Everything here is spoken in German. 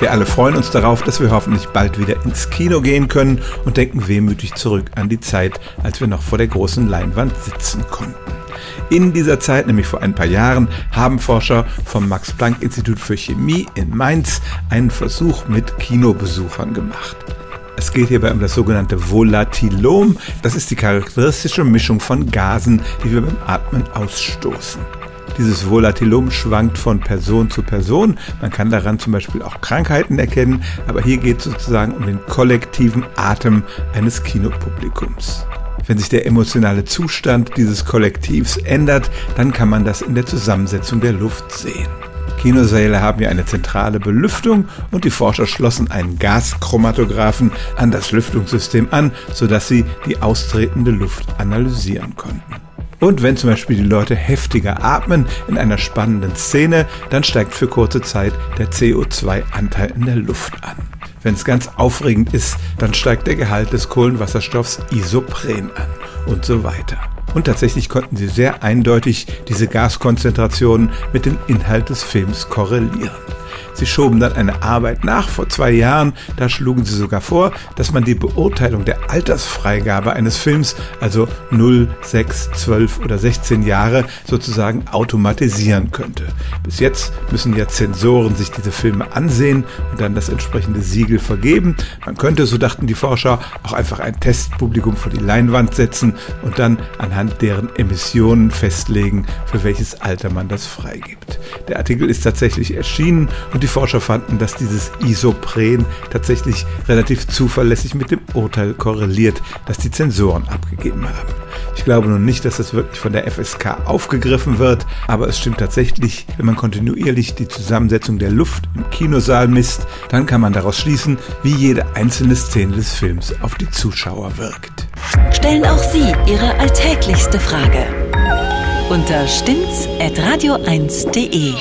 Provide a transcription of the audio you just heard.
Wir alle freuen uns darauf, dass wir hoffentlich bald wieder ins Kino gehen können und denken wehmütig zurück an die Zeit, als wir noch vor der großen Leinwand sitzen konnten. In dieser Zeit, nämlich vor ein paar Jahren, haben Forscher vom Max-Planck-Institut für Chemie in Mainz einen Versuch mit Kinobesuchern gemacht. Es geht hierbei um das sogenannte Volatilom. Das ist die charakteristische Mischung von Gasen, die wir beim Atmen ausstoßen. Dieses Volatilum schwankt von Person zu Person. Man kann daran zum Beispiel auch Krankheiten erkennen, aber hier geht es sozusagen um den kollektiven Atem eines Kinopublikums. Wenn sich der emotionale Zustand dieses Kollektivs ändert, dann kann man das in der Zusammensetzung der Luft sehen. Kinosäle haben ja eine zentrale Belüftung und die Forscher schlossen einen Gaschromatographen an das Lüftungssystem an, sodass sie die austretende Luft analysieren konnten. Und wenn zum Beispiel die Leute heftiger atmen in einer spannenden Szene, dann steigt für kurze Zeit der CO2-Anteil in der Luft an. Wenn es ganz aufregend ist, dann steigt der Gehalt des Kohlenwasserstoffs Isopren an und so weiter. Und tatsächlich konnten sie sehr eindeutig diese Gaskonzentrationen mit dem Inhalt des Films korrelieren. Sie schoben dann eine Arbeit nach vor zwei Jahren. Da schlugen sie sogar vor, dass man die Beurteilung der Altersfreigabe eines Films, also 0, 6, 12 oder 16 Jahre, sozusagen automatisieren könnte. Bis jetzt müssen ja Zensoren sich diese Filme ansehen und dann das entsprechende Siegel vergeben. Man könnte, so dachten die Forscher, auch einfach ein Testpublikum vor die Leinwand setzen und dann anhand deren Emissionen festlegen, für welches Alter man das freigibt. Der Artikel ist tatsächlich erschienen und die Forscher fanden, dass dieses Isopren tatsächlich relativ zuverlässig mit dem Urteil korreliert, das die Zensoren abgegeben haben. Ich glaube nun nicht, dass das wirklich von der FSK aufgegriffen wird, aber es stimmt tatsächlich, wenn man kontinuierlich die Zusammensetzung der Luft im Kinosaal misst, dann kann man daraus schließen, wie jede einzelne Szene des Films auf die Zuschauer wirkt. Stellen auch Sie Ihre alltäglichste Frage unter stimmtz.radio1.de.